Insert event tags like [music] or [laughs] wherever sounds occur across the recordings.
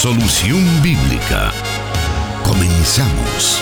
Solución Bíblica. Comenzamos.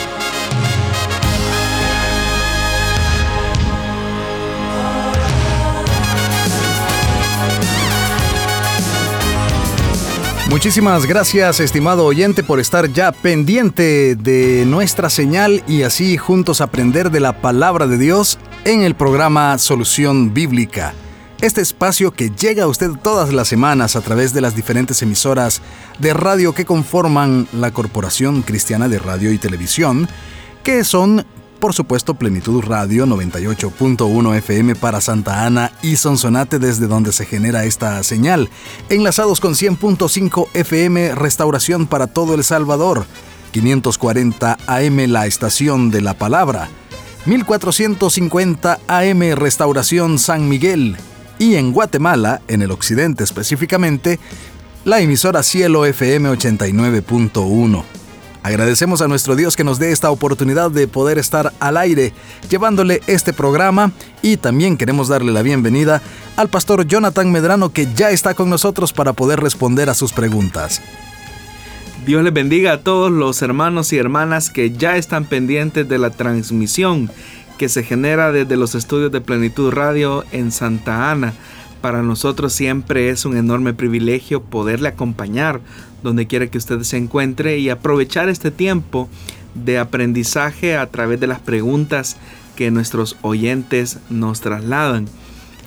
Muchísimas gracias, estimado oyente, por estar ya pendiente de nuestra señal y así juntos aprender de la palabra de Dios en el programa Solución Bíblica. Este espacio que llega a usted todas las semanas a través de las diferentes emisoras de radio que conforman la Corporación Cristiana de Radio y Televisión, que son por supuesto, Plenitud Radio 98.1 FM para Santa Ana y Sonsonate desde donde se genera esta señal. Enlazados con 100.5 FM Restauración para todo El Salvador. 540 AM La Estación de la Palabra. 1450 AM Restauración San Miguel. Y en Guatemala, en el occidente específicamente, la emisora Cielo FM 89.1. Agradecemos a nuestro Dios que nos dé esta oportunidad de poder estar al aire llevándole este programa y también queremos darle la bienvenida al pastor Jonathan Medrano que ya está con nosotros para poder responder a sus preguntas. Dios les bendiga a todos los hermanos y hermanas que ya están pendientes de la transmisión que se genera desde los estudios de Plenitud Radio en Santa Ana. Para nosotros siempre es un enorme privilegio poderle acompañar donde quiera que usted se encuentre y aprovechar este tiempo de aprendizaje a través de las preguntas que nuestros oyentes nos trasladan.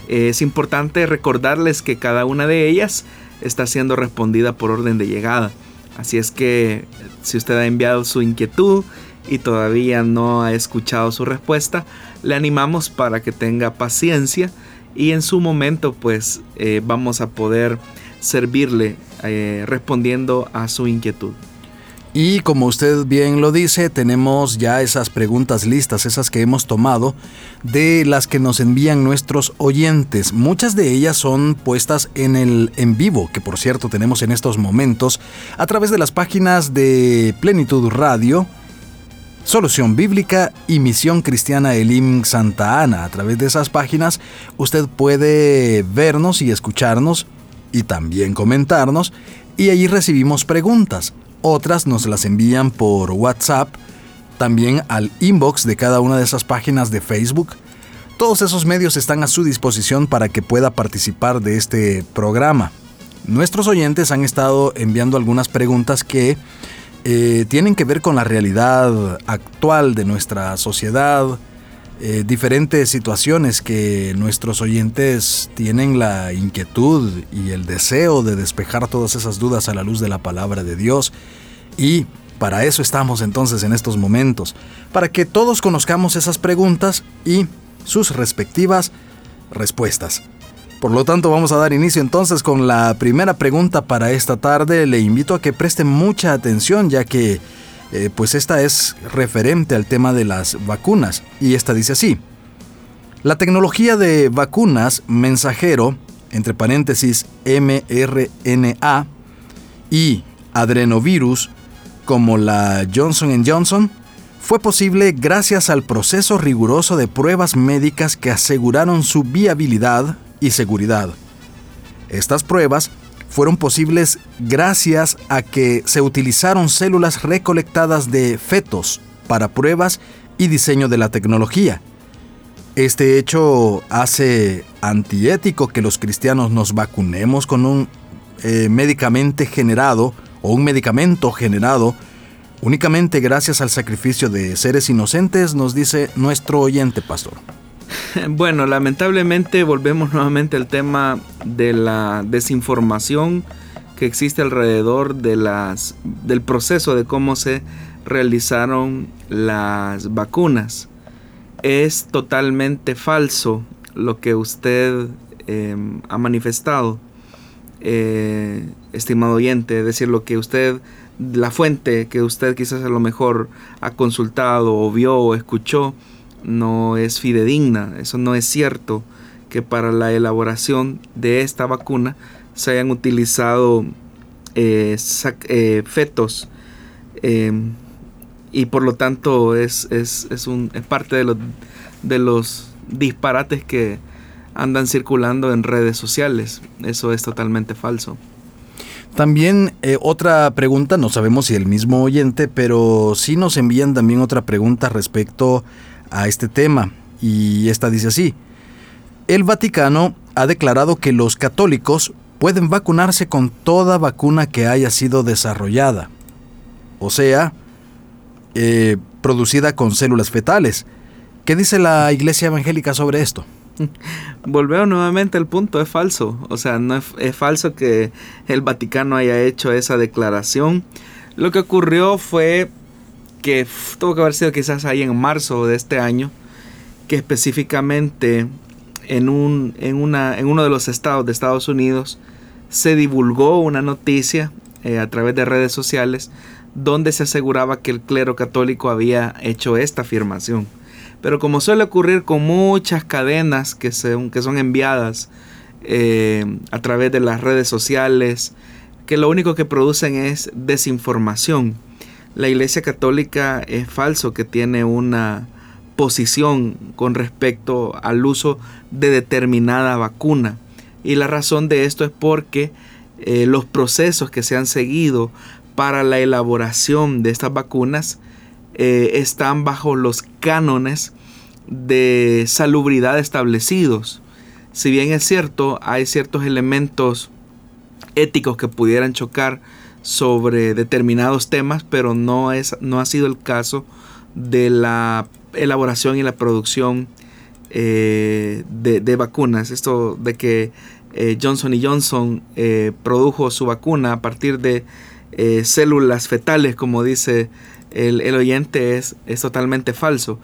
Es importante recordarles que cada una de ellas está siendo respondida por orden de llegada. Así es que si usted ha enviado su inquietud y todavía no ha escuchado su respuesta, le animamos para que tenga paciencia y en su momento pues eh, vamos a poder servirle eh, respondiendo a su inquietud. Y como usted bien lo dice, tenemos ya esas preguntas listas, esas que hemos tomado, de las que nos envían nuestros oyentes. Muchas de ellas son puestas en el en vivo, que por cierto tenemos en estos momentos, a través de las páginas de Plenitud Radio, Solución Bíblica y Misión Cristiana Elim Santa Ana. A través de esas páginas usted puede vernos y escucharnos y también comentarnos y allí recibimos preguntas. Otras nos las envían por WhatsApp, también al inbox de cada una de esas páginas de Facebook. Todos esos medios están a su disposición para que pueda participar de este programa. Nuestros oyentes han estado enviando algunas preguntas que eh, tienen que ver con la realidad actual de nuestra sociedad, eh, diferentes situaciones que nuestros oyentes tienen la inquietud y el deseo de despejar todas esas dudas a la luz de la palabra de Dios. Y para eso estamos entonces en estos momentos, para que todos conozcamos esas preguntas y sus respectivas respuestas. Por lo tanto, vamos a dar inicio entonces con la primera pregunta para esta tarde. Le invito a que preste mucha atención ya que eh, pues esta es referente al tema de las vacunas y esta dice así. La tecnología de vacunas mensajero, entre paréntesis mRNA, y adrenovirus, como la Johnson Johnson, fue posible gracias al proceso riguroso de pruebas médicas que aseguraron su viabilidad y seguridad. Estas pruebas fueron posibles gracias a que se utilizaron células recolectadas de fetos para pruebas y diseño de la tecnología. Este hecho hace antiético que los cristianos nos vacunemos con un eh, medicamento generado o un medicamento generado únicamente gracias al sacrificio de seres inocentes, nos dice nuestro oyente pastor. [laughs] Bueno, lamentablemente volvemos nuevamente al tema de la desinformación que existe alrededor de las, del proceso de cómo se realizaron las vacunas. Es totalmente falso lo que usted em, ha manifestado, eh, estimado oyente, es decir, lo que usted, la fuente que usted quizás a lo mejor ha consultado o vio o escuchó, no es fidedigna, eso no es cierto que para la elaboración de esta vacuna se hayan utilizado eh, eh, fetos em, y por lo tanto es, es, un, es parte de los, de los disparates que andan circulando en redes sociales. Eso es totalmente falso. También eh, otra pregunta, no sabemos si el mismo oyente, pero sí nos envían también otra pregunta respecto a este tema. Y esta dice así, el Vaticano ha declarado que los católicos pueden vacunarse con toda vacuna que haya sido desarrollada, o sea, eh, producida con células fetales. ¿Qué dice la Iglesia Evangélica sobre esto? [laughs] Volvemos nuevamente al punto, es falso. O sea, no es, falso que el Vaticano haya hecho esa declaración. Lo que ocurrió fue que tuvo que haber sido quizás ahí en marzo de este año, que específicamente en, un, en, una, en uno de los estados de Estados Unidos se divulgó una noticia eh, a través de redes sociales donde se aseguraba que el clero católico había hecho esta afirmación. Pero como suele ocurrir con muchas cadenas que, que son enviadas eh, a través de las redes sociales, que lo único que producen es desinformación. La Iglesia Católica es falso que tiene una posición con respecto al uso de determinada vacuna. Y la razón de esto es porque eh, los procesos que se han seguido para la elaboración de estas vacunas eh, están bajo los cánones de salubridad establecidos. Si bien es cierto, hay ciertos elementos éticos que pudieran chocar sobre determinados temas, pero no, es, no ha sido el caso de la elaboración y la producción eh, de, vacunas. Esto de que eh, Johnson Johnson produjo su vacuna a partir de células fetales, como dice el, oyente es, es, totalmente falso.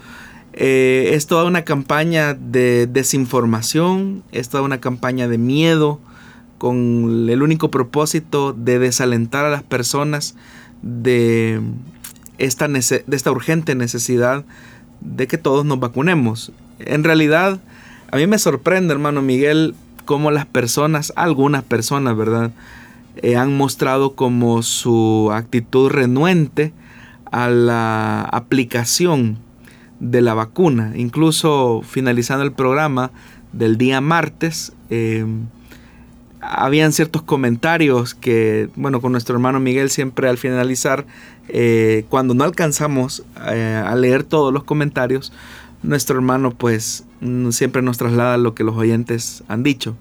Eh, es toda una campaña de desinformación, es toda una campaña de miedo, con el único propósito de desalentar a las personas de esta, de esta urgente necesidad de que todos nos vacunemos. En realidad, a mí me sorprende, hermano Miguel, cómo las personas, algunas personas, ¿verdad? Eh, han mostrado como su actitud renuente a la aplicación de la vacuna. Incluso finalizando el programa del día martes, em, habían ciertos comentarios que, bueno, con nuestro hermano Miguel siempre al finalizar, eh, cuando no alcanzamos eh, a leer todos los comentarios, nuestro hermano pues mm, siempre nos traslada lo que los oyentes han dicho.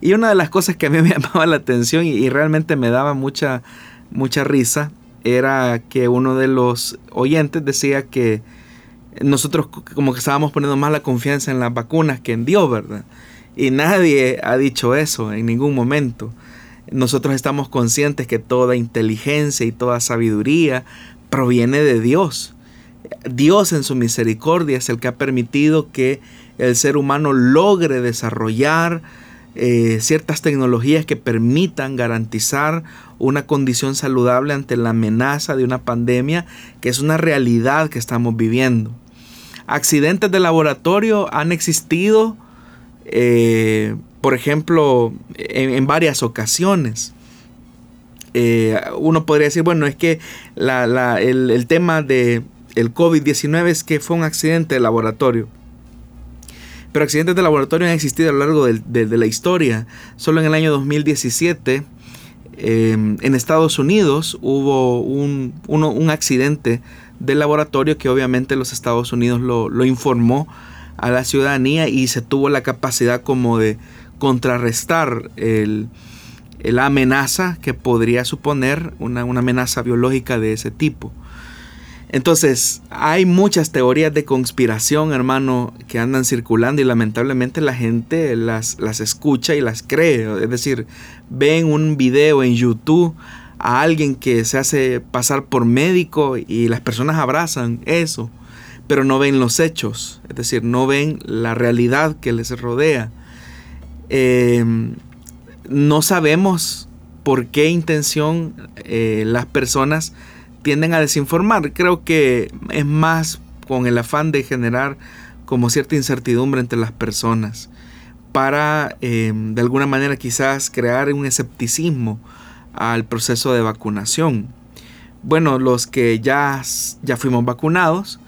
Y una de las cosas que a mí [laughs] me llamaba la atención y, y realmente me daba mucha, mucha risa era que uno de los oyentes decía que nosotros como que estábamos poniendo más la confianza en las vacunas que en Dios, ¿verdad? Y nadie ha dicho eso en ningún momento. Nosotros estamos conscientes que toda inteligencia y toda sabiduría proviene de Dios. Dios en su misericordia es el que ha permitido que el ser humano logre desarrollar eh, ciertas tecnologías que permitan garantizar una condición saludable ante la amenaza de una pandemia que es una realidad que estamos viviendo. Accidentes de laboratorio han existido, eh, por ejemplo, en, varias ocasiones. Eh, uno podría decir, bueno, es que el, tema el COVID-19 es que fue un accidente de laboratorio. Pero accidentes de laboratorio han existido a lo largo de, la historia. Solo en el año 2017 em, en Estados Unidos hubo un, accidente de laboratorio que obviamente los Estados Unidos lo, informó a la ciudadanía y se tuvo la capacidad como de contrarrestar la amenaza que podría suponer una amenaza biológica de ese tipo. Entonces, hay muchas teorías de conspiración, hermano, que andan circulando y lamentablemente la gente las, las escucha y las cree. Es decir, ven un video en YouTube a alguien que se hace pasar por médico y las personas abrazan eso, pero no ven los hechos, es decir, no ven la realidad que les rodea. Em, no sabemos por qué intención eh, las personas tienden a desinformar. Creo que es más con el afán de generar como cierta incertidumbre entre las personas para em, de alguna manera quizás crear un escepticismo al proceso de vacunación. Bueno, los que ya, ya fuimos vacunados,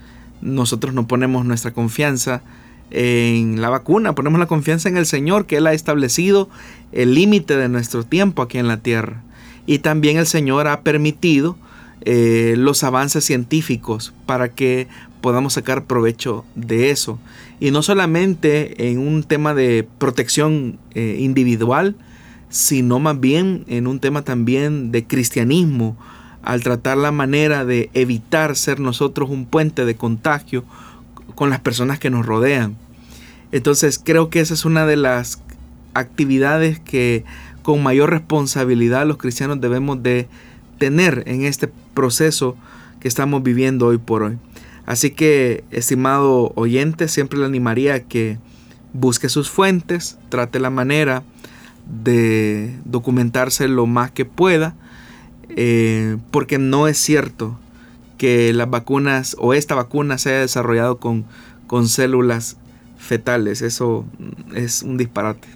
nosotros no ponemos nuestra confianza en la vacuna, ponemos la confianza en el Señor, que Él ha establecido el límite de nuestro tiempo aquí en la tierra. y también el Señor ha permitido eh, los avances científicos para que podamos sacar provecho de eso. Y no solamente en un tema de protección eh, individual, sino más bien en un tema también de cristianismo, al tratar la manera de evitar ser nosotros un puente de contagio con las personas que nos rodean. Entonces creo que esa es una de las actividades que con mayor responsabilidad los cristianos debemos de tener en este proceso que estamos viviendo hoy por hoy. Así que, estimado oyente, siempre le animaría a que busque sus fuentes, trate la manera de documentarse lo más que pueda, eh, porque no es cierto que las vacunas o esta vacuna se haya desarrollado con, con células fetales. Eso es un disparate.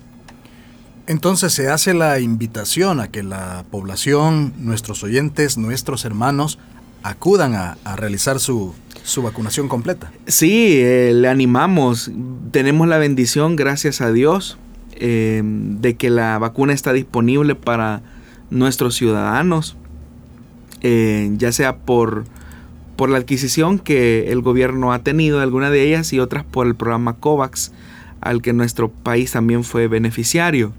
Entonces se hace la invitación a que la población, nuestros oyentes, nuestros hermanos, acudan a, realizar su, vacunación completa. Sí, eh, le animamos. Tenemos la bendición, gracias a Dios, eh, de que la vacuna está disponible para nuestros ciudadanos, eh, ya sea por, por la adquisición que el gobierno ha tenido de alguna de ellas y otras por el programa COVAX, al que nuestro país también fue beneficiario.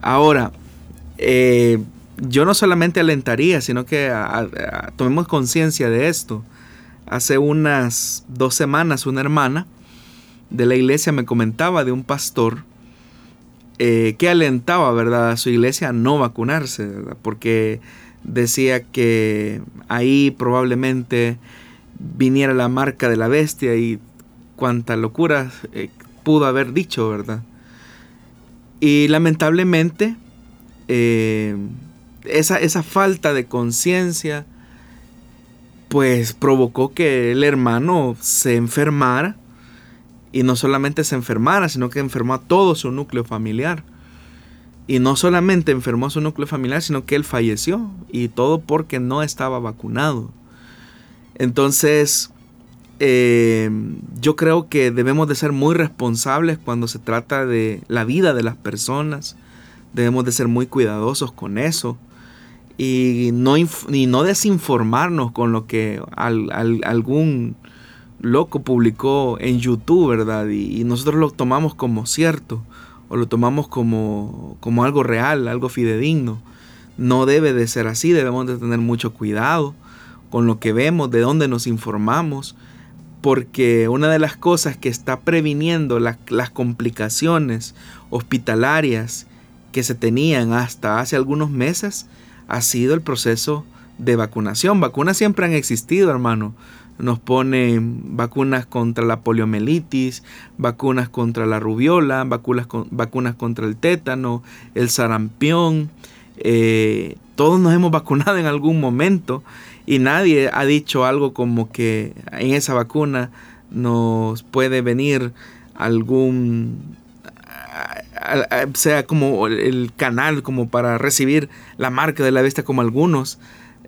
Ahora, yo no solamente alentaría, sino que tomemos conciencia de esto. Hace unas dos semanas una hermana de la iglesia me comentaba de un pastor eh, que alentaba, ¿verdad?, a su iglesia a no vacunarse, porque decía que ahí probablemente viniera la marca de la bestia y cuánta locura eh, pudo haber dicho, ¿verdad? Y lamentablemente, eh, esa, esa falta de conciencia, pues provocó que el hermano se enfermara y no solamente se enfermara, sino que enfermó a todo su núcleo familiar. Y no solamente enfermó su núcleo familiar, sino que él falleció. Y todo porque no estaba vacunado. Entonces, eh, yo creo que debemos de ser muy responsables cuando se trata de la vida de las personas. Debemos de ser muy cuidadosos con eso. Y no, no desinformarnos con lo que algún loco publicó en YouTube, ¿verdad? Y, nosotros lo tomamos como cierto o lo tomamos como, como algo real, algo fidedigno. No debe de ser así, debemos de tener mucho cuidado con lo que vemos, de dónde nos informamos, porque una de las cosas que está previniendo las, las complicaciones hospitalarias que se tenían hasta hace algunos meses ha sido el proceso de vacunación. Vacunas siempre han existido, hermano nos ponen vacunas contra la poliomielitis, vacunas contra la rubiola, vacunas, vacunas contra el tétano, el sarampión. Eh, todos nos hemos vacunado en algún momento y nadie ha dicho algo como que en esa vacuna nos puede venir algún sea como el canal como para recibir la marca de la bestia como algunos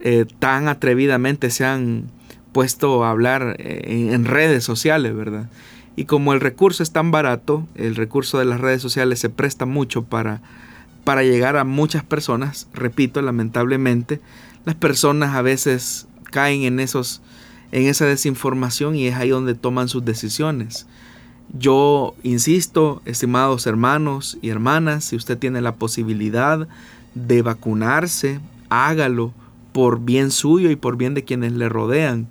eh, tan atrevidamente se han puesto a hablar eh, en, redes sociales, ¿verdad? Y como el recurso es tan barato, el recurso de las redes sociales se presta mucho para, para llegar a muchas personas, repito, lamentablemente, las personas a veces caen en, esos, en esa desinformación y es ahí donde toman sus decisiones. Yo insisto, estimados hermanos y hermanas, si usted tiene la posibilidad de vacunarse, hágalo por bien suyo y por bien de quienes le rodean.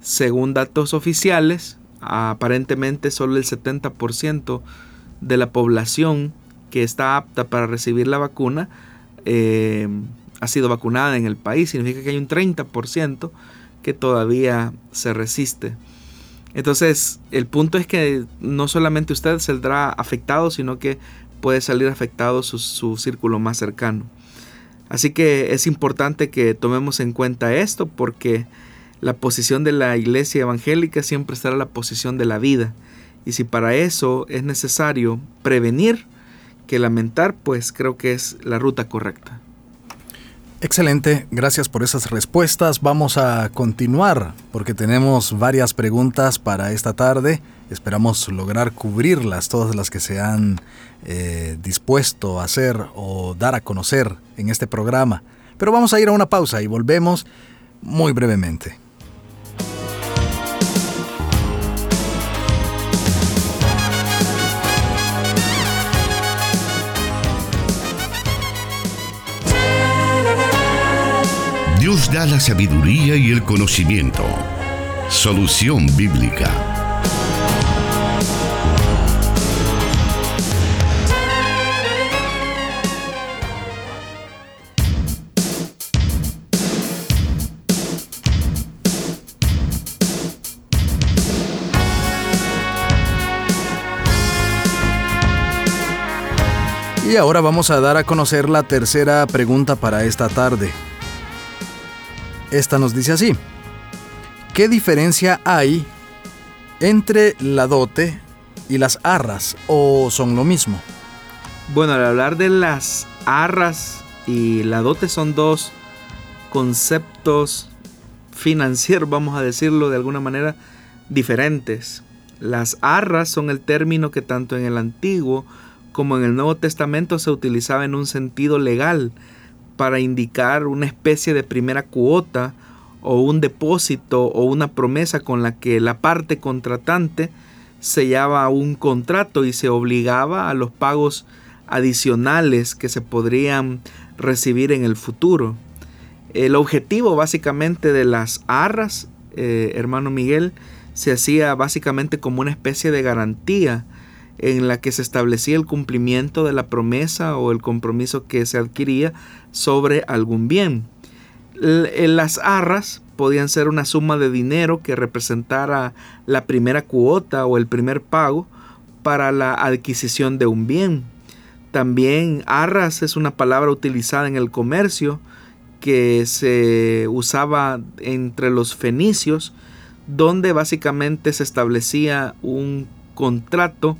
Según datos oficiales, aparentemente solo el 70% de la población que está apta para recibir la vacuna eh, ha sido vacunada en el país. Significa que hay un 30% que todavía se resiste. Entonces, el punto es que no solamente usted saldrá afectado, sino que puede salir afectado su, su círculo más cercano. Así que es importante que tomemos en cuenta esto porque la posición de la iglesia evangélica siempre estará la posición de la vida. Y si para eso es necesario prevenir que lamentar, pues creo que es la ruta correcta. Excelente, gracias por esas respuestas. Vamos a continuar porque tenemos varias preguntas para esta tarde. Esperamos lograr cubrirlas, todas las que se han eh, dispuesto a hacer o dar a conocer en este programa. Pero vamos a ir a una pausa y volvemos muy brevemente. Dios da la sabiduría y el conocimiento. Solución bíblica. Y ahora vamos a dar a conocer la tercera pregunta para esta tarde. Esta nos dice así. ¿Qué diferencia hay entre la dote y las arras o son lo mismo? Bueno, al hablar de las arras y la dote son dos conceptos financieros, vamos a decirlo de alguna manera, diferentes. Las arras son el término que tanto en el Antiguo como en el Nuevo Testamento se utilizaba en un sentido legal para indicar una especie de primera cuota o un depósito o una promesa con la que la parte contratante sellaba un contrato y se obligaba a los pagos adicionales que se podrían recibir en el futuro. El objetivo básicamente de las arras, eh, hermano Miguel, se hacía básicamente como una especie de garantía en la que se establecía el cumplimiento de la promesa o el compromiso que se adquiría sobre algún bien. Las arras podían ser una suma de dinero que representara la primera cuota o el primer pago para la adquisición de un bien. También arras es una palabra utilizada en el comercio que se usaba entre los fenicios, donde básicamente se establecía un contrato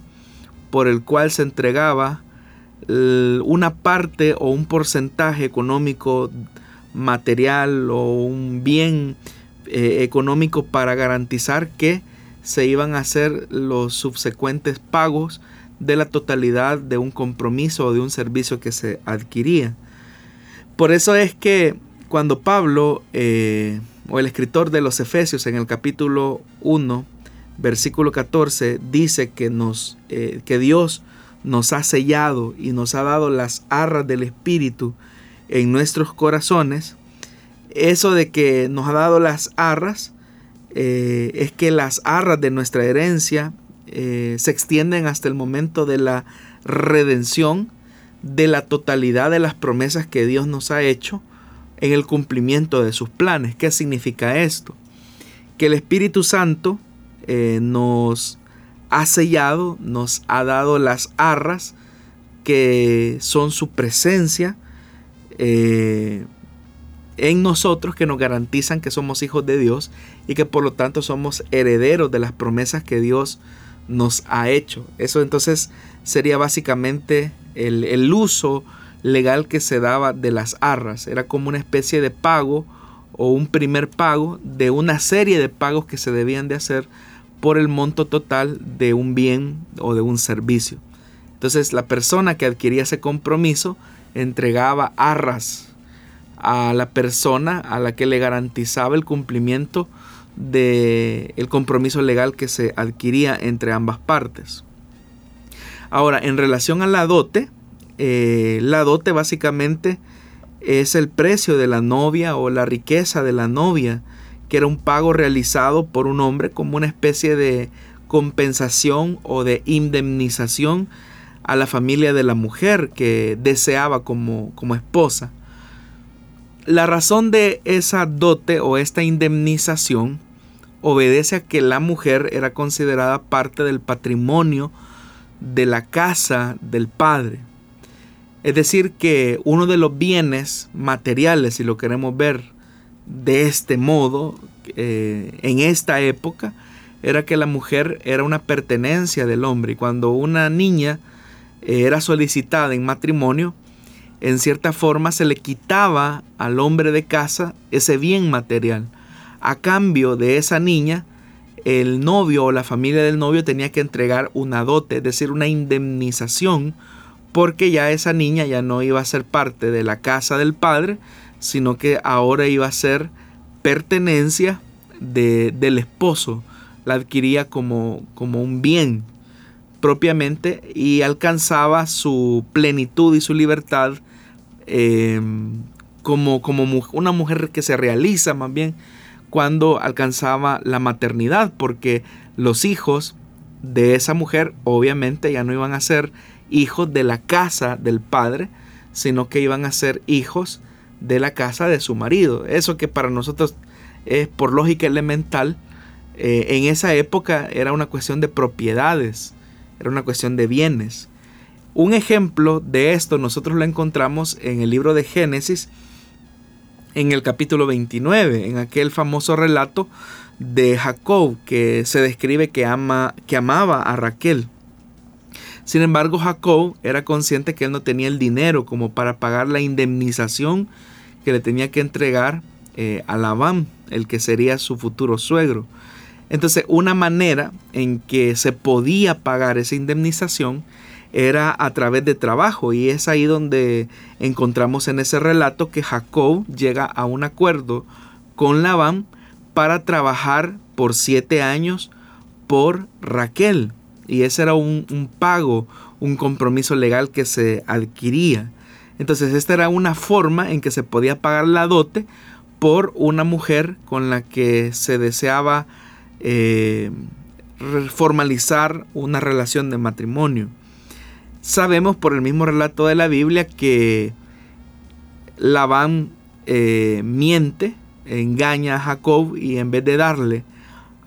por el cual se entregaba una parte o un porcentaje económico material o un bien eh, económico para garantizar que se iban a hacer los subsecuentes pagos de la totalidad de un compromiso o de un servicio que se adquiría. Por eso es que cuando Pablo eh, o el escritor de los Efesios en el capítulo 1, versículo 14, dice que, nos, eh, que Dios nos ha sellado y nos ha dado las arras del Espíritu en nuestros corazones, eso de que nos ha dado las arras, eh, es que las arras de nuestra herencia eh, se extienden hasta el momento de la redención de la totalidad de las promesas que Dios nos ha hecho en el cumplimiento de sus planes. ¿Qué significa esto? Que el Espíritu Santo eh, nos ha sellado, nos ha dado las arras que son su presencia eh, en nosotros que nos garantizan que somos hijos de Dios y que por lo tanto somos herederos de las promesas que Dios nos ha hecho. Eso entonces sería básicamente el, el uso legal que se daba de las arras. Era como una especie de pago o un primer pago de una serie de pagos que se debían de hacer por el monto total de un bien o de un servicio. Entonces la persona que adquiría ese compromiso entregaba arras a la persona a la que le garantizaba el cumplimiento del el compromiso legal que se adquiría entre ambas partes. Ahora, en relación a la dote, eh, la dote básicamente es el precio de la novia o la riqueza de la novia que era un pago realizado por un hombre como una especie de compensación o de indemnización a la familia de la mujer que deseaba como, como esposa. La razón de esa dote o esta indemnización obedece a que la mujer era considerada parte del patrimonio de la casa del padre. Es decir, que uno de los bienes materiales, si lo queremos ver de este modo eh, en esta época era que la mujer era una pertenencia del hombre y cuando una niña eh, era solicitada en matrimonio, en cierta forma se le quitaba al hombre de casa ese bien material. A cambio de esa niña, el novio o la familia del novio tenía que entregar una dote, es decir, una indemnización, porque ya esa niña ya no iba a ser parte de la casa del padre, sino que ahora iba a ser pertenencia del esposo, la adquiría como, como un bien propiamente y alcanzaba su plenitud y su libertad em, como, como una mujer que se realiza más bien cuando alcanzaba la maternidad, porque los hijos de esa mujer obviamente ya no iban a ser hijos de la casa del padre, sino que iban a ser hijos de la casa de su marido. Eso que para nosotros es por lógica elemental, eh, en esa época era una cuestión de propiedades, era una cuestión de bienes. Un ejemplo de esto nosotros lo encontramos en el libro de Génesis, en el capítulo 29, en aquel famoso relato de Jacob que se describe que, ama, que amaba a Raquel. Sin embargo, Jacob era consciente que él no tenía el dinero como para pagar la indemnización que le tenía que entregar eh, a Labán, el que sería su futuro suegro. Entonces, una manera en que se podía pagar esa indemnización era a través de trabajo y es ahí donde encontramos en ese relato que Jacob llega a un acuerdo con Labán para trabajar por siete años por Raquel y ese era un, un pago, un compromiso legal que se adquiría. Entonces esta era una forma en que se podía pagar la dote por una mujer con la que se deseaba eh, formalizar una relación de matrimonio. Sabemos por el mismo relato de la Biblia que Labán eh, miente, engaña a Jacob y en vez de darle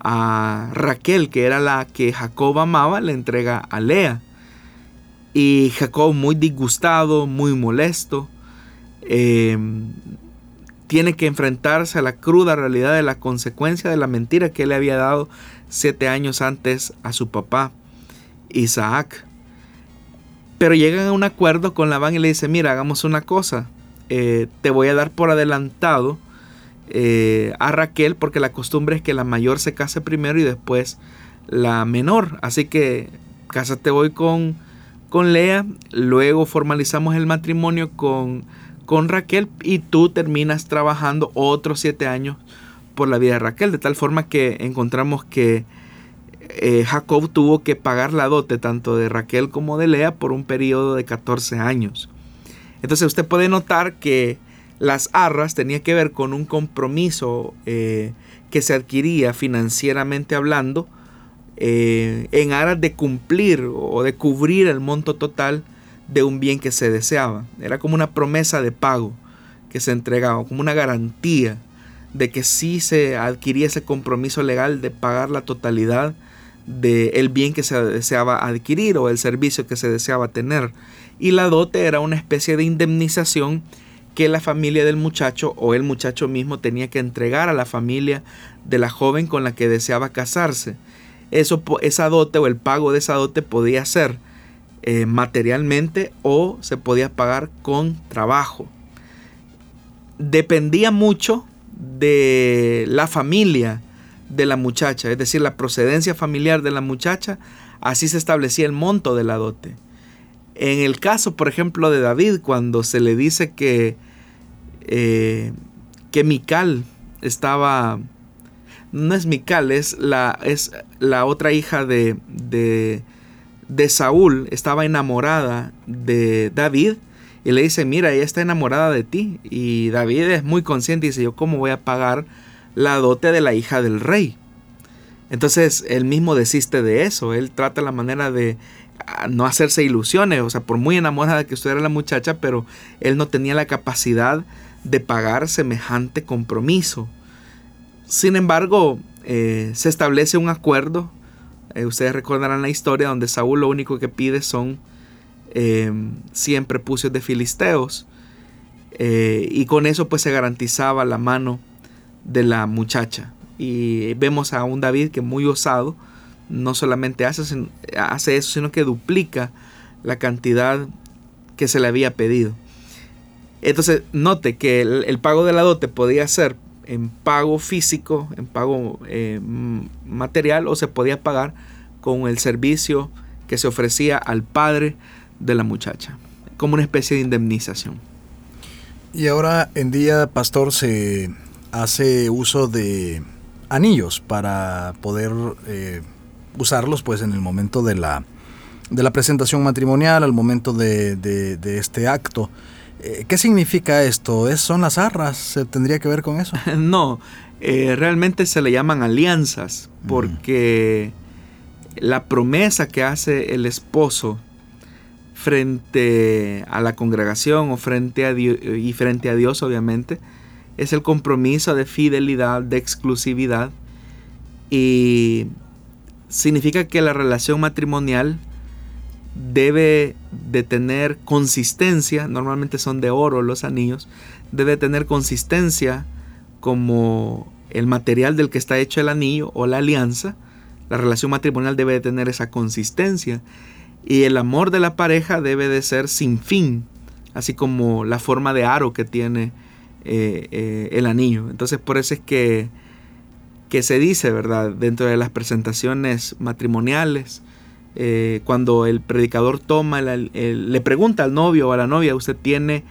a Raquel, que era la que Jacob amaba, le entrega a Lea. Y Jacob muy disgustado, muy molesto, eh, tiene que enfrentarse a la cruda realidad de la consecuencia de la mentira que le había dado siete años antes a su papá, Isaac. Pero llegan a un acuerdo con Labán y le dice, mira, hagamos una cosa, eh, te voy a dar por adelantado eh, a Raquel porque la costumbre es que la mayor se case primero y después la menor. Así que cásate hoy con, con Lea, luego formalizamos el matrimonio con con Raquel y tú terminas trabajando otros siete años por la vida de Raquel, de tal forma que encontramos que eh, Jacob tuvo que pagar la dote tanto de Raquel como de Lea por un periodo de 14 años. Entonces usted puede notar que las arras tenía que ver con un compromiso eh, que se adquiría financieramente hablando eh, en aras de cumplir o de cubrir el monto total de un bien que se deseaba. Era como una promesa de pago que se entregaba, como una garantía de que sí se adquiría ese compromiso legal de pagar la totalidad del bien que se deseaba adquirir o el servicio que se deseaba tener. Y la dote era una especie de indemnización que la familia del muchacho o el muchacho mismo tenía que entregar a la familia de la joven con la que deseaba casarse. Eso, esa dote o el pago de esa dote podía ser eh, materialmente o se podía pagar con trabajo. Dependía mucho de la familia de la muchacha, es decir, la procedencia familiar de la muchacha, así se establecía el monto de la dote. En el caso, por ejemplo, de David, cuando se le dice que, eh, que Mical estaba, no es Mical, es la, es la otra hija de, de de Saúl estaba enamorada de David y le dice, mira, ella está enamorada de ti. Y David es muy consciente y dice, yo cómo voy a pagar la dote de la hija del rey. Entonces él mismo desiste de eso, él trata la manera de ah, no hacerse ilusiones, o sea, por muy enamorada que usted era la muchacha, pero él no tenía la capacidad de pagar semejante compromiso. Sin embargo, eh, se establece un acuerdo eh, ustedes recordarán la historia donde Saúl lo único que pide son eh, 100 prepucios de filisteos. Eh, y con eso pues se garantizaba la mano de la muchacha. Y vemos a un David que muy osado, no solamente hace, hace eso, sino que duplica la cantidad que se le había pedido. Entonces, note que el, pago de la dote podía ser en pago físico, en pago eh, material o se podía pagar con el servicio que se ofrecía al padre de la muchacha, como una especie de indemnización. Y ahora en día, pastor, se hace uso de anillos para poder eh, usarlos pues en el momento de la, de la presentación matrimonial, al momento de, de, este acto. Eh, ¿Qué significa esto? ¿Es, ¿Son las arras? ¿Se tendría que ver con eso? [laughs] no, eh, realmente se le llaman alianzas porque la promesa que hace el esposo frente a la congregación o frente a Dios, y frente a Dios obviamente es el compromiso de fidelidad, de exclusividad y significa que la relación matrimonial debe de tener consistencia, normalmente son de oro los anillos, debe tener consistencia como el material del que está hecho el anillo o la alianza, la relación matrimonial debe de tener esa consistencia y el amor de la pareja debe de ser sin fin, así como la forma de aro que tiene eh, eh, el anillo. Entonces por eso es que, que se dice, ¿verdad? Dentro de las presentaciones matrimoniales, eh, cuando el predicador toma, le pregunta al novio o a la novia, ¿usted tiene,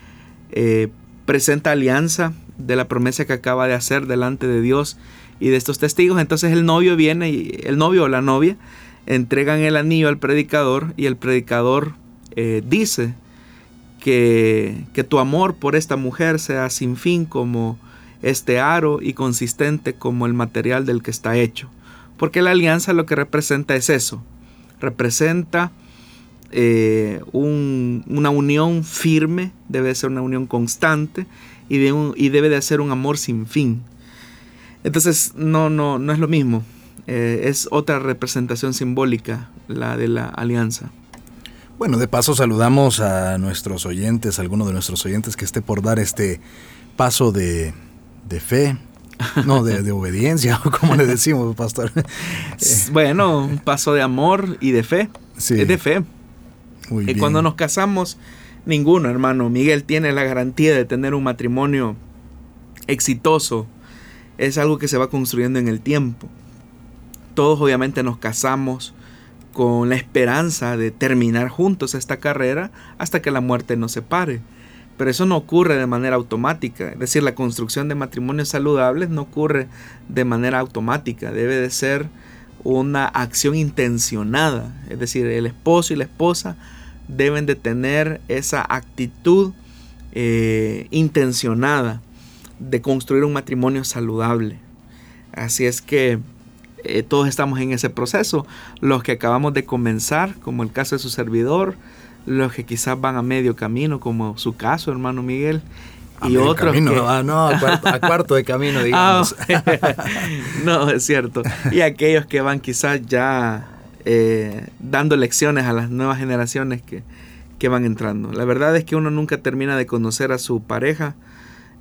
presenta alianza de la promesa que acaba de hacer delante de Dios y de estos testigos? Entonces el novio viene y el novio o la novia entregan el anillo al predicador y el predicador dice, que, tu amor por esta mujer sea sin fin como este aro y consistente como el material del que está hecho. Porque la alianza lo que representa es eso. Representa eh, una unión firme, debe ser una unión constante y, y, debe de ser un amor sin fin. Entonces no, no, no es lo mismo. Eh, es otra representación simbólica la de la alianza. Bueno, de paso saludamos a nuestros oyentes, a alguno de nuestros oyentes que esté por dar este paso de, fe, no, de, obediencia, [laughs] como le decimos, pastor. bueno, un paso de amor y de fe. Sí. Es de fe. y cuando nos casamos, ninguno, hermano. Miguel tiene la garantía de tener un matrimonio exitoso. Es algo que se va construyendo en el tiempo. Todos obviamente nos casamos con la esperanza de terminar juntos esta carrera hasta que la muerte nos separe. Pero eso no ocurre de manera automática, es decir, la construcción de matrimonios saludables no ocurre de manera automática, debe de ser una acción intencionada, es decir, el esposo y la esposa deben de tener esa actitud eh, intencionada de construir un matrimonio saludable. Así es que eh, todos estamos en ese proceso. Los que acabamos de comenzar, como el caso de su servidor, los que quizás van a medio camino, como su caso, hermano Miguel. y otros ah, no, a cuarto, de camino, [laughs] digamos. Ah, [laughs] no, es cierto. Y aquellos que van quizás ya eh, dando lecciones a las nuevas generaciones que, que, van entrando. La verdad es que uno nunca termina de conocer a su pareja.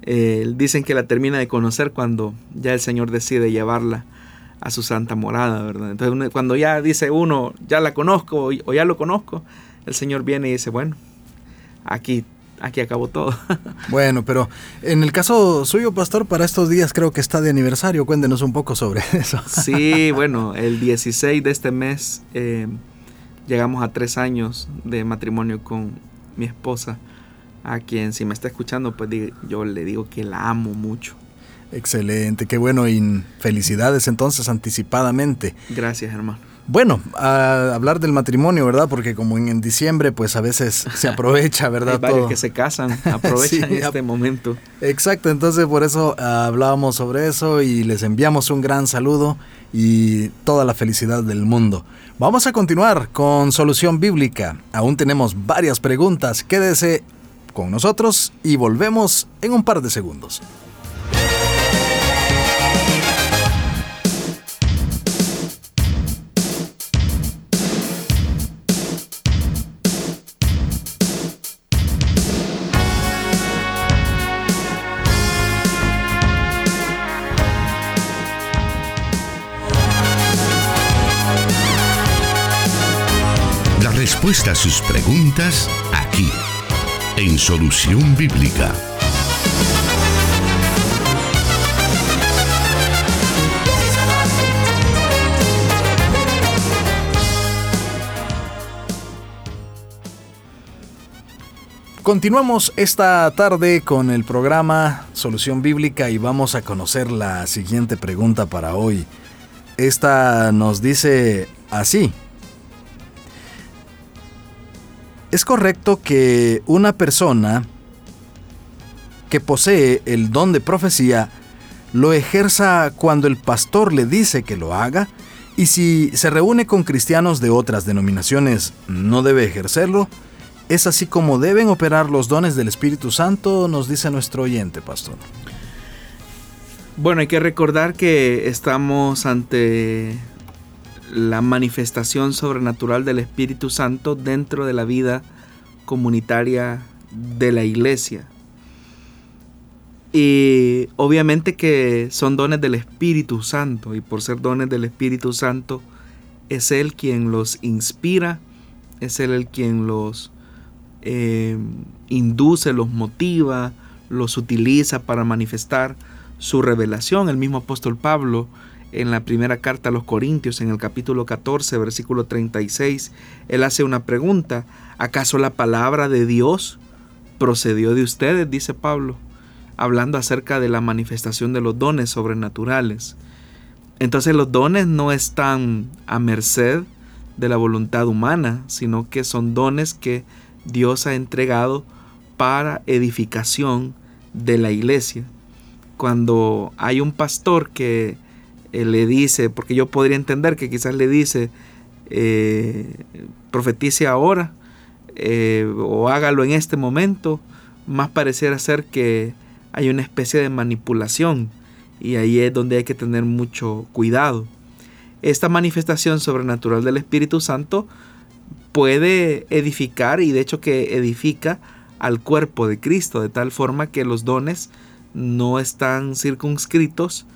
Eh, dicen que la termina de conocer cuando ya el Señor decide llevarla a su santa morada, ¿verdad? Entonces cuando ya dice uno, ya la conozco o ya lo conozco, el Señor viene y dice, bueno, aquí, aquí acabó todo. [laughs] bueno, pero en el caso suyo, pastor, para estos días creo que está de aniversario, cuéntenos un poco sobre [laughs] eso. sí, bueno, el 16 de este mes eh, llegamos a tres años de matrimonio con mi esposa, a quien si me está escuchando, pues yo le digo que la amo mucho Excelente, qué bueno y felicidades entonces anticipadamente. Gracias, hermano. Bueno, a hablar del matrimonio, ¿verdad? Porque como en, diciembre, pues a veces se [laughs] aprovecha, ¿verdad? Hay varios que se casan, [laughs] aprovechan este momento. Exacto, entonces por eso ah, hablábamos sobre eso y les enviamos un gran saludo y toda la felicidad del mundo. Vamos a continuar con Solución Bíblica. Aún tenemos varias preguntas. Quédese con nosotros y volvemos en un par de segundos. Respuesta a sus preguntas aquí, en Solución Bíblica. Continuamos esta tarde con el programa Solución Bíblica y vamos a conocer la siguiente pregunta para hoy. Esta nos dice así. ¿Es correcto que una persona que posee el don de profecía lo ejerza cuando el pastor le dice que lo haga? Y si se reúne con cristianos de otras denominaciones, ¿no debe ejercerlo? ¿Es así como deben operar los dones del Espíritu Santo? Nos dice nuestro oyente, pastor. Bueno, hay que recordar que estamos ante la manifestación sobrenatural del Espíritu Santo dentro de la vida comunitaria de la iglesia. Y obviamente que son dones del Espíritu Santo y por ser dones del Espíritu Santo es Él quien los inspira, es Él el quien los eh, induce, los motiva, los utiliza para manifestar su revelación. El mismo apóstol Pablo en la primera carta a los Corintios, en el capítulo 14, versículo 36, él hace una pregunta. ¿Acaso la palabra de Dios procedió de ustedes? dice Pablo, hablando acerca de la manifestación de los dones sobrenaturales. Entonces los dones no están a merced de la voluntad humana, sino que son dones que Dios ha entregado para edificación de la iglesia. Cuando hay un pastor que eh, le dice, porque yo podría entender que quizás le dice, eh, profetice ahora eh, o hágalo en este momento, más pareciera ser que hay una especie de manipulación y ahí es donde hay que tener mucho cuidado. Esta manifestación sobrenatural del Espíritu Santo puede edificar y de hecho que edifica al cuerpo de Cristo de tal forma que los dones no están circunscritos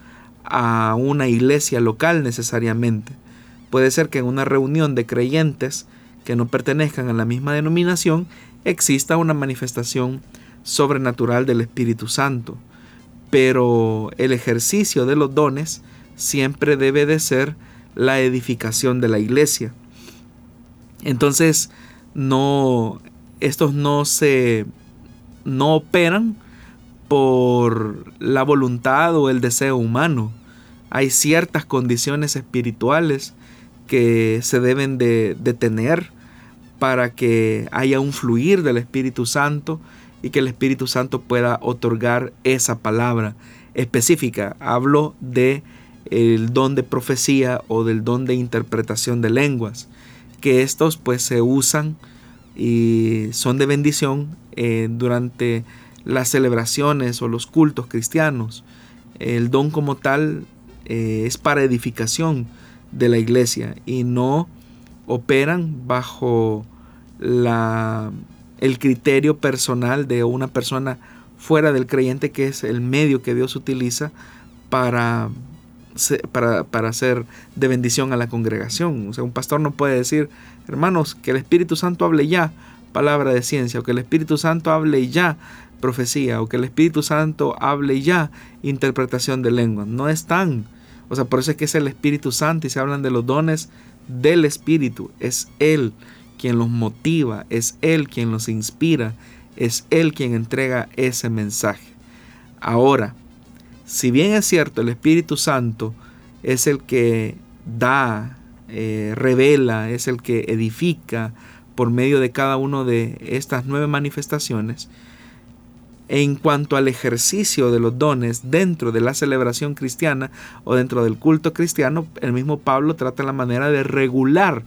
a una iglesia local necesariamente. Puede ser que en una reunión de creyentes que no pertenezcan a la misma denominación exista una manifestación sobrenatural del Espíritu Santo. Pero el ejercicio de los dones siempre debe de ser la edificación de la iglesia. Entonces, no, estos no se, no operan por la voluntad o el deseo humano. Hay ciertas condiciones espirituales que se deben de, tener para que haya un fluir del Espíritu Santo y que el Espíritu Santo pueda otorgar esa palabra específica. Hablo de el don de profecía o del don de interpretación de lenguas que estos pues se usan y son de bendición eh, durante las celebraciones o los cultos cristianos. El don como tal eh, es para edificación de la iglesia y no operan bajo la, el criterio personal de una persona fuera del creyente que es el medio que Dios utiliza para para, para ser de bendición a la congregación. O sea, un pastor no puede decir, hermanos, que el Espíritu Santo hable ya palabra de ciencia, o que el Espíritu Santo hable ya profecía, o que el Espíritu Santo hable ya interpretación de lengua. No están. O sea, por eso es que es el Espíritu Santo y se hablan de los dones del Espíritu. Es Él quien los motiva, es Él quien los inspira, es Él quien entrega ese mensaje. Ahora, si bien es cierto, el Espíritu Santo es el que da, eh, revela, es el que edifica por medio de cada una de estas nueve manifestaciones, en cuanto al ejercicio de los dones dentro de la celebración cristiana o dentro del culto cristiano, el mismo Pablo trata la manera de regular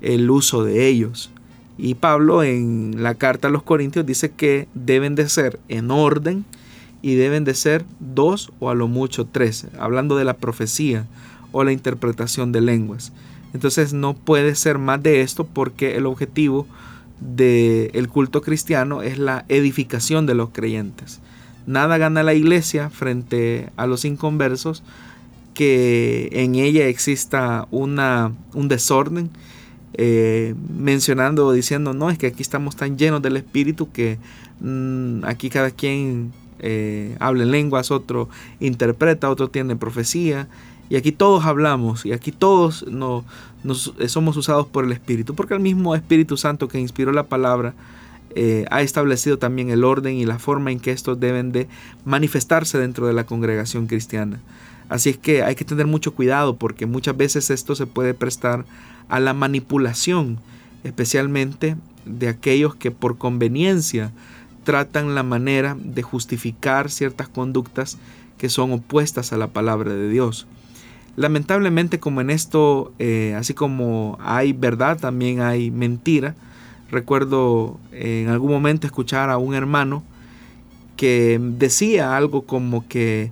el uso de ellos. Y Pablo en la carta a los Corintios dice que deben de ser en orden, y deben de ser dos o a lo mucho tres, hablando de la profecía o la interpretación de lenguas. Entonces no puede ser más de esto porque el objetivo del culto cristiano es la edificación de los creyentes. Nada gana la iglesia frente a los inconversos que en ella exista una, un desorden, eh, mencionando o diciendo, no, es que aquí estamos tan llenos del Espíritu que mm, aquí cada quien eh, habla en lenguas, otro interpreta, otro tiene profecía. Y aquí todos hablamos y aquí todos no, nos, eh, somos usados por el Espíritu, porque el mismo Espíritu Santo que inspiró la palabra eh, ha establecido también el orden y la forma en que estos deben de manifestarse dentro de la congregación cristiana. Así es que hay que tener mucho cuidado porque muchas veces esto se puede prestar a la manipulación, especialmente de aquellos que por conveniencia tratan la manera de justificar ciertas conductas que son opuestas a la palabra de Dios. Lamentablemente como en esto, eh, así como hay verdad, también hay mentira. Recuerdo en algún momento escuchar a un hermano que decía algo como que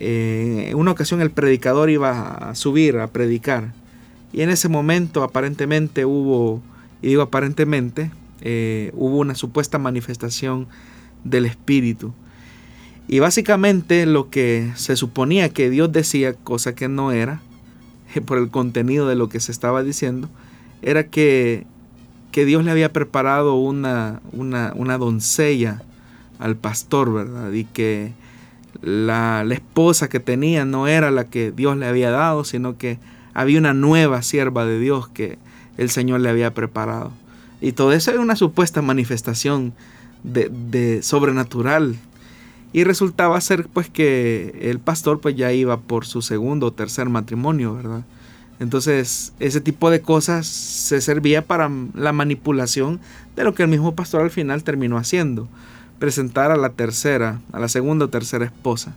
eh, en una ocasión el predicador iba a subir a predicar y en ese momento aparentemente hubo, y digo aparentemente, eh, hubo una supuesta manifestación del Espíritu. Y básicamente lo que se suponía que Dios decía, cosa que no era, [laughs] por el contenido de lo que se estaba diciendo, era que, que Dios le había preparado una, una, una, doncella al pastor, ¿verdad? Y que la, la esposa que tenía no era la que Dios le había dado, sino que había una nueva sierva de Dios que el Señor le había preparado. Y todo eso era una supuesta manifestación de, sobrenatural. Y resultaba ser pues que el pastor pues ya iba por su segundo o tercer matrimonio, ¿verdad? Entonces ese tipo de cosas se servía para la manipulación de lo que el mismo pastor al final terminó haciendo. Presentar a la tercera, a la segunda o tercera esposa.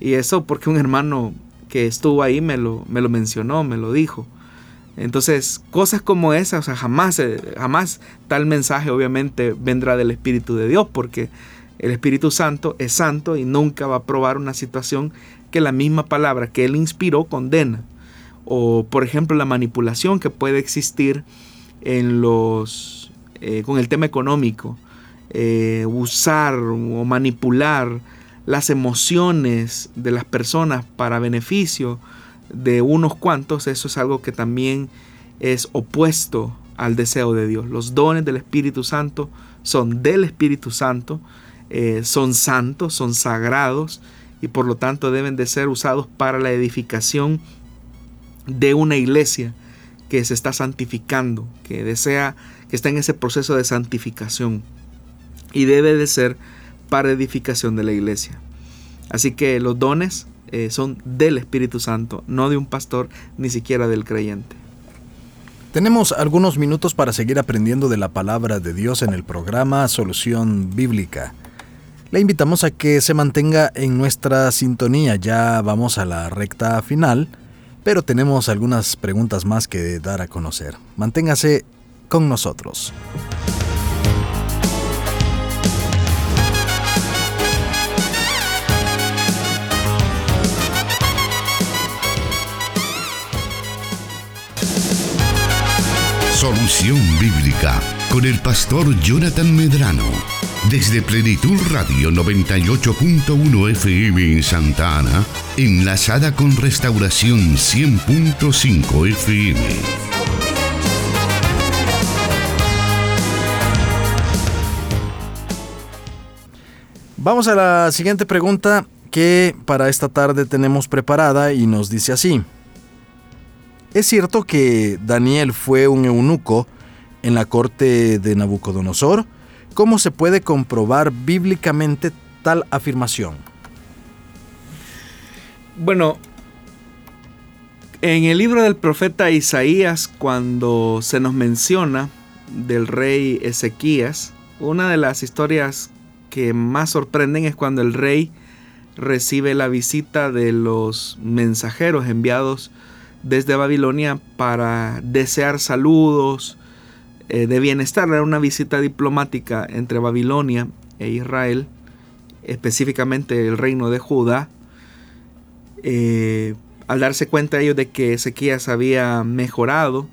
Y eso porque un hermano que estuvo ahí me lo, me lo mencionó, me lo dijo. Entonces, cosas como esas, o sea, jamás, eh, jamás tal mensaje obviamente vendrá del Espíritu de Dios, porque el Espíritu Santo es santo y nunca va a probar una situación que la misma palabra que Él inspiró condena. O, por ejemplo, la manipulación que puede existir en los, eh, con el tema económico. Eh, usar o manipular las emociones de las personas para beneficio de unos cuantos, eso es algo que también es opuesto al deseo de Dios. Los dones del Espíritu Santo son del Espíritu Santo, eh, son santos, son sagrados y por lo tanto deben de ser usados para la edificación de una iglesia que se está santificando, que desea, que está en ese proceso de santificación y debe de ser para edificación de la iglesia. Así que los dones eh, son del Espíritu Santo, no de un pastor, ni siquiera del creyente. Tenemos algunos minutos para seguir aprendiendo de la palabra de Dios en el programa Solución Bíblica. Le invitamos a que se mantenga en nuestra sintonía, ya vamos a la recta final, pero tenemos algunas preguntas más que dar a conocer. Manténgase con nosotros. Solución Bíblica con el pastor Jonathan Medrano. Desde Plenitud Radio 98.1 FM en Santa Ana, enlazada con Restauración 100.5 FM. Vamos a la siguiente pregunta que para esta tarde tenemos preparada y nos dice así. Es cierto que Daniel fue un eunuco en la corte de Nabucodonosor. ¿Cómo se puede comprobar bíblicamente tal afirmación? Bueno, en el libro del profeta Isaías, cuando se nos menciona del rey Ezequías, una de las historias que más sorprenden es cuando el rey recibe la visita de los mensajeros enviados desde Babilonia para desear saludos eh, de bienestar. Era una visita diplomática entre Babilonia e Israel, específicamente el reino de Judá. Eh, al darse cuenta ellos de que Ezequías había mejorado,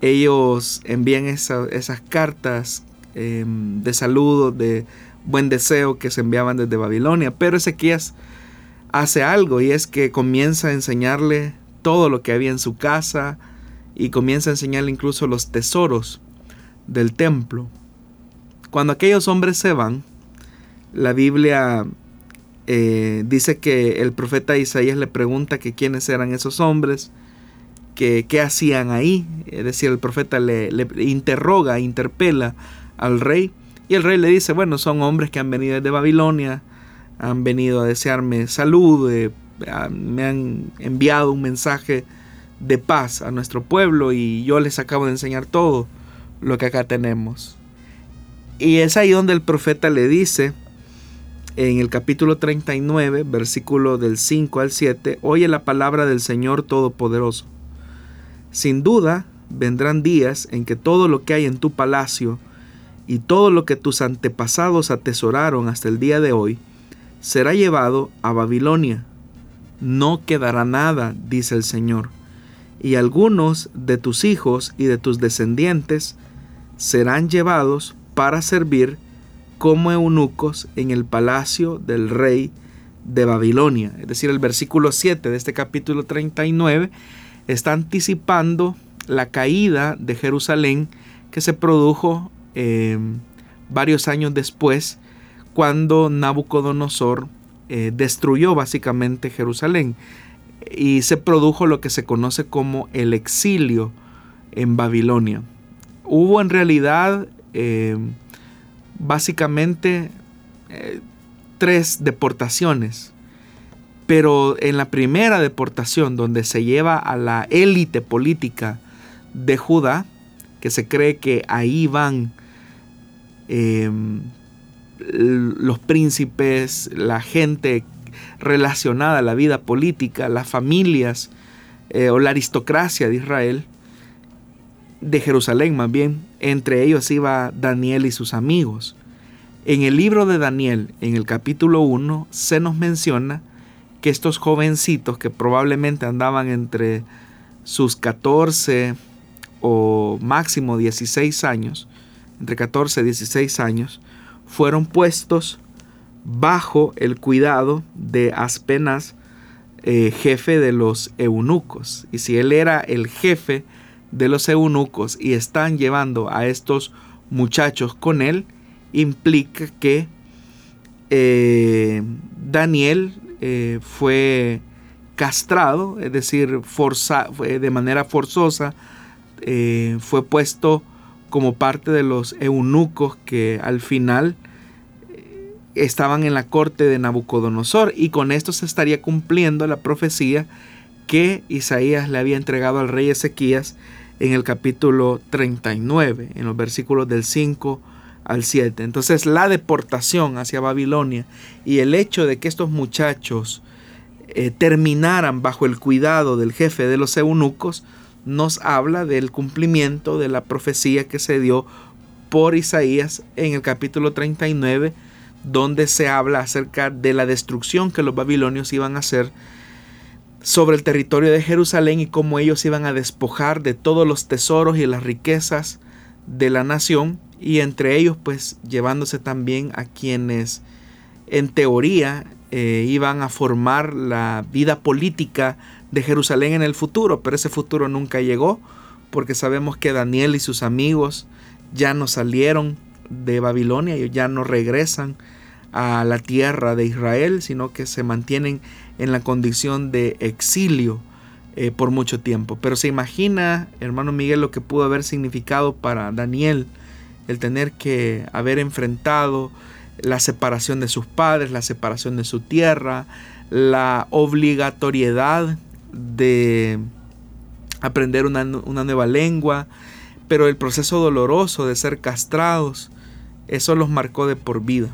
ellos envían esas cartas em, de saludo, de buen deseo que se enviaban desde Babilonia. Pero Ezequías hace algo y es que comienza a enseñarle todo lo que había en su casa y comienza a enseñarle incluso los tesoros del templo. Cuando aquellos hombres se van, la Biblia eh, dice que el profeta Isaías le pregunta que quiénes eran esos hombres, que qué hacían ahí. Es decir, el profeta le, le interroga, interpela al rey. Y el rey le dice, bueno, son hombres que han venido desde Babilonia, han venido a desearme salud, eh, me han enviado un mensaje de paz a nuestro pueblo y yo les acabo de enseñar todo lo que acá tenemos. Y es ahí donde el profeta le dice, en el capítulo 39, versículo del 5 al 7, oye la palabra del Señor Todopoderoso. Sin duda vendrán días en que todo lo que hay en tu palacio y todo lo que tus antepasados atesoraron hasta el día de hoy será llevado a Babilonia. No quedará nada, dice el Señor, y algunos de tus hijos y de tus descendientes serán llevados para servir como eunucos en el palacio del rey de Babilonia. Es decir, el versículo 7 de este capítulo 39 está anticipando la caída de Jerusalén que se produjo eh, varios años después cuando Nabucodonosor eh, destruyó básicamente Jerusalén y se produjo lo que se conoce como el exilio en Babilonia. Hubo en realidad eh, básicamente eh, tres deportaciones. Pero en la primera deportación, donde se lleva a la élite política de Judá, que se cree que ahí van em, los príncipes, la gente relacionada a la vida política, las familias eh, o la aristocracia de Israel, de Jerusalén más bien, entre ellos iba Daniel y sus amigos. En el libro de Daniel, en el capítulo 1, se nos menciona que estos jovencitos que probablemente andaban entre sus 14 o máximo 16 años, entre 14 y 16 años, fueron puestos bajo el cuidado de Aspenas, eh, jefe de los eunucos. Y si él era el jefe de los eunucos y están llevando a estos muchachos con él, implica que eh, Daniel eh, fue castrado, es decir, de manera forzosa, fue puesto como parte de los eunucos que al final estaban en la corte de Nabucodonosor y con esto se estaría cumpliendo la profecía que Isaías le había entregado al rey Ezequías en el capítulo 39, en los versículos del 5 al 7. Entonces la deportación hacia Babilonia y el hecho de que estos muchachos eh, terminaran bajo el cuidado del jefe de los eunucos nos habla del cumplimiento de la profecía que se dio por Isaías en el capítulo 39, donde se habla acerca de la destrucción que los babilonios iban a hacer sobre el territorio de Jerusalén y cómo ellos iban a despojar de todos los tesoros y las riquezas de la nación y entre ellos pues llevándose también a quienes en teoría eh, iban a formar la vida política de Jerusalén en el futuro, pero ese futuro nunca llegó porque sabemos que Daniel y sus amigos ya no salieron de Babilonia, ellos ya no regresan a la tierra de Israel, sino que se mantienen en la condición de exilio eh, por mucho tiempo. Pero se imagina, hermano Miguel, lo que pudo haber significado para Daniel el tener que haber enfrentado la separación de sus padres, la separación de su tierra, la obligatoriedad de aprender una, una nueva lengua, pero el proceso doloroso de ser castrados, eso los marcó de por vida.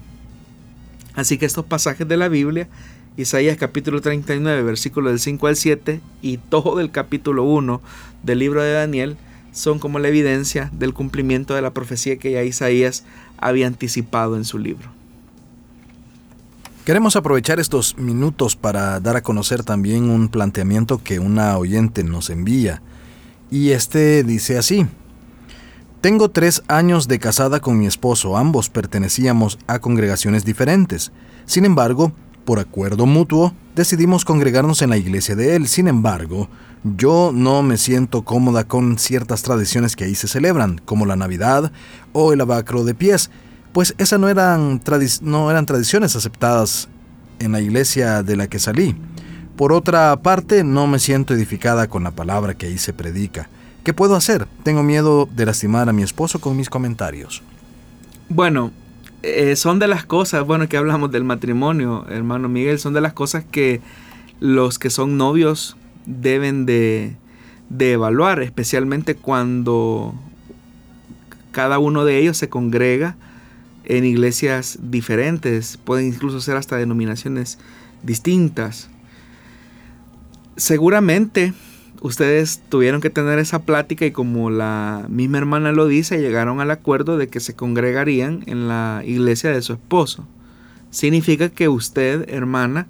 Así que estos pasajes de la Biblia, Isaías capítulo 39, versículo del 5 al 7 y todo el capítulo 1 del libro de Daniel, son como la evidencia del cumplimiento de la profecía que ya Isaías había anticipado en su libro. Queremos aprovechar estos minutos para dar a conocer también un planteamiento que una oyente nos envía. Y este dice así. Tengo tres años de casada con mi esposo, ambos pertenecíamos a congregaciones diferentes. Sin embargo, por acuerdo mutuo, decidimos congregarnos en la iglesia de él. Sin embargo, yo no me siento cómoda con ciertas tradiciones que ahí se celebran, como la Navidad o el abacro de pies, pues esas no eran, no eran tradiciones aceptadas en la iglesia de la que salí. Por otra parte, no me siento edificada con la palabra que ahí se predica. ¿Qué puedo hacer? Tengo miedo de lastimar a mi esposo con mis comentarios. Bueno, eh, son de las cosas, bueno, que hablamos del matrimonio, hermano Miguel, son de las cosas que los que son novios deben de, de evaluar, especialmente cuando cada uno de ellos se congrega en iglesias diferentes, pueden incluso ser hasta denominaciones distintas. Seguramente ustedes tuvieron que tener esa plática y como la misma hermana lo dice, llegaron al acuerdo de que se congregarían en la iglesia de su esposo. Significa que usted, hermana,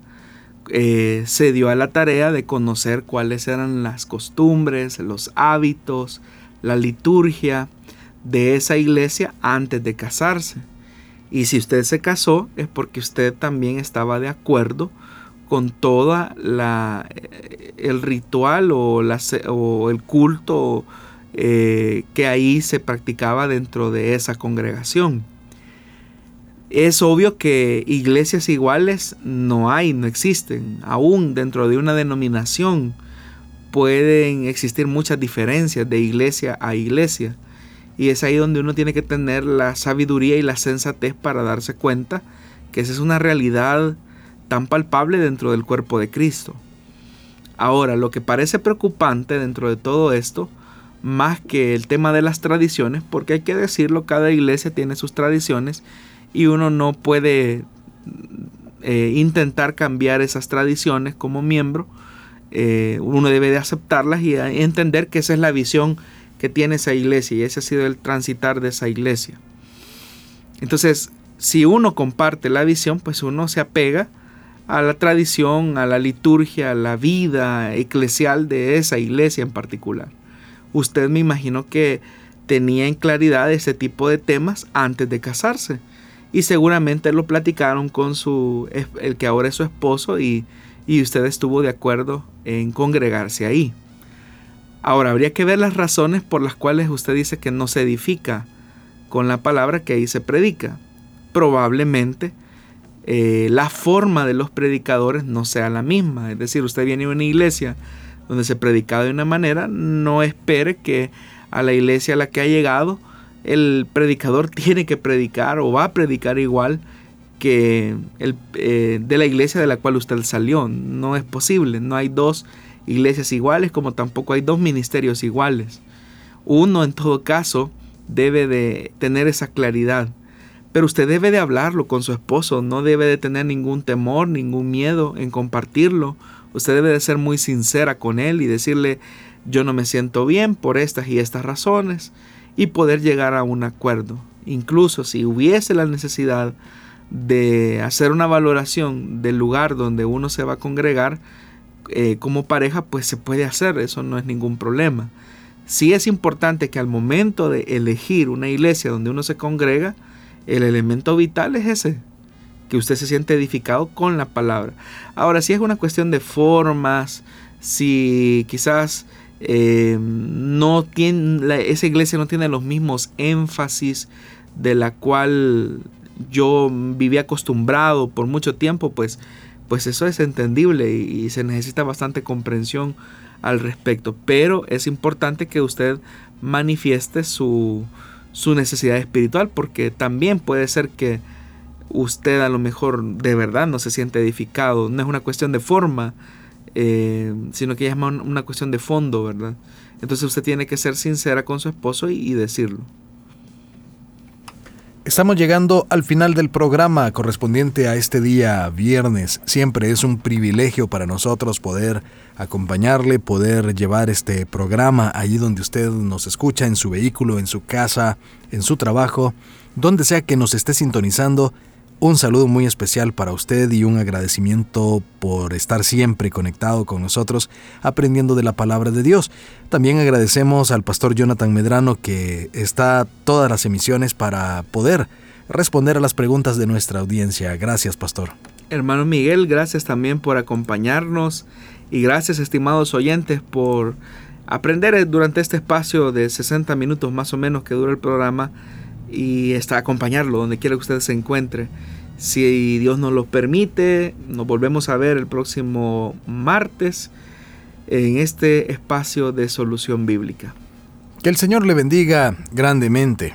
eh, se dio a la tarea de conocer cuáles eran las costumbres, los hábitos, la liturgia de esa iglesia antes de casarse. Y si usted se casó es porque usted también estaba de acuerdo con toda la eh, el ritual o, la, o el culto eh, que ahí se practicaba dentro de esa congregación. Es obvio que iglesias iguales no hay, no existen. Aún dentro de una denominación pueden existir muchas diferencias de iglesia a iglesia. Y es ahí donde uno tiene que tener la sabiduría y la sensatez para darse cuenta que esa es una realidad tan palpable dentro del cuerpo de Cristo. Ahora, lo que parece preocupante dentro de todo esto, más que el tema de las tradiciones, porque hay que decirlo, cada iglesia tiene sus tradiciones y uno no puede eh, intentar cambiar esas tradiciones como miembro. Eh, uno debe de aceptarlas y entender que esa es la visión que tiene esa iglesia y ese ha sido el transitar de esa iglesia. Entonces, si uno comparte la visión, pues uno se apega a la tradición, a la liturgia, a la vida eclesial de esa iglesia en particular. Usted me imagino que tenía en claridad ese tipo de temas antes de casarse y seguramente lo platicaron con su el que ahora es su esposo y, y usted estuvo de acuerdo en congregarse ahí. Ahora habría que ver las razones por las cuales usted dice que no se edifica con la palabra que ahí se predica. Probablemente eh, la forma de los predicadores no sea la misma. Es decir, usted viene a una iglesia donde se predica de una manera, no espere que a la iglesia a la que ha llegado el predicador [laughs] tiene que predicar o va a predicar igual que el, eh, de la iglesia de la cual usted salió. No es posible, no hay dos iglesias iguales como tampoco hay dos ministerios iguales. Uno en todo caso debe de tener esa claridad pero usted debe de hablarlo con su esposo, no debe de tener ningún temor, ningún miedo en compartirlo. Usted debe de ser muy sincera con él y decirle, yo no me siento bien por estas y estas razones y poder llegar a un acuerdo. Incluso si hubiese la necesidad de hacer una valoración del lugar donde uno se va a congregar eh, como pareja, pues se puede hacer, eso no es ningún problema. Sí es importante que al momento de elegir una iglesia donde uno se congrega, el elemento vital es ese, que usted se siente edificado con la palabra. Ahora, si es una cuestión de formas, si quizás eh, no tiene, esa iglesia no tiene los mismos énfasis de la cual yo viví acostumbrado por mucho tiempo, pues, pues eso es entendible y, y se necesita bastante comprensión al respecto. Pero es importante que usted manifieste su, su necesidad espiritual, porque también puede ser que usted a lo mejor de verdad no se siente edificado. No es una cuestión de forma, eh, sino que es una cuestión de fondo, ¿verdad? Entonces usted tiene que ser sincera con su esposo y decirlo. Estamos llegando al final del programa correspondiente a este día viernes. Siempre es un privilegio para nosotros poder acompañarle, poder llevar este programa allí donde usted nos escucha, en su vehículo, en su casa, en su trabajo, donde sea que nos esté sintonizando un saludo muy especial para usted y un agradecimiento por estar siempre conectado con nosotros aprendiendo de la palabra de Dios. También agradecemos al pastor Jonathan Medrano que está todas las emisiones para poder responder a las preguntas de nuestra audiencia. Gracias, pastor. Hermano Miguel, gracias también por acompañarnos y gracias, estimados oyentes, por aprender durante este espacio de 60 minutos más o menos que dura el programa y está acompañarlo donde quiera que usted se encuentre. Si Dios nos lo permite, nos volvemos a ver el próximo martes en este espacio de solución bíblica. Que el Señor le bendiga grandemente.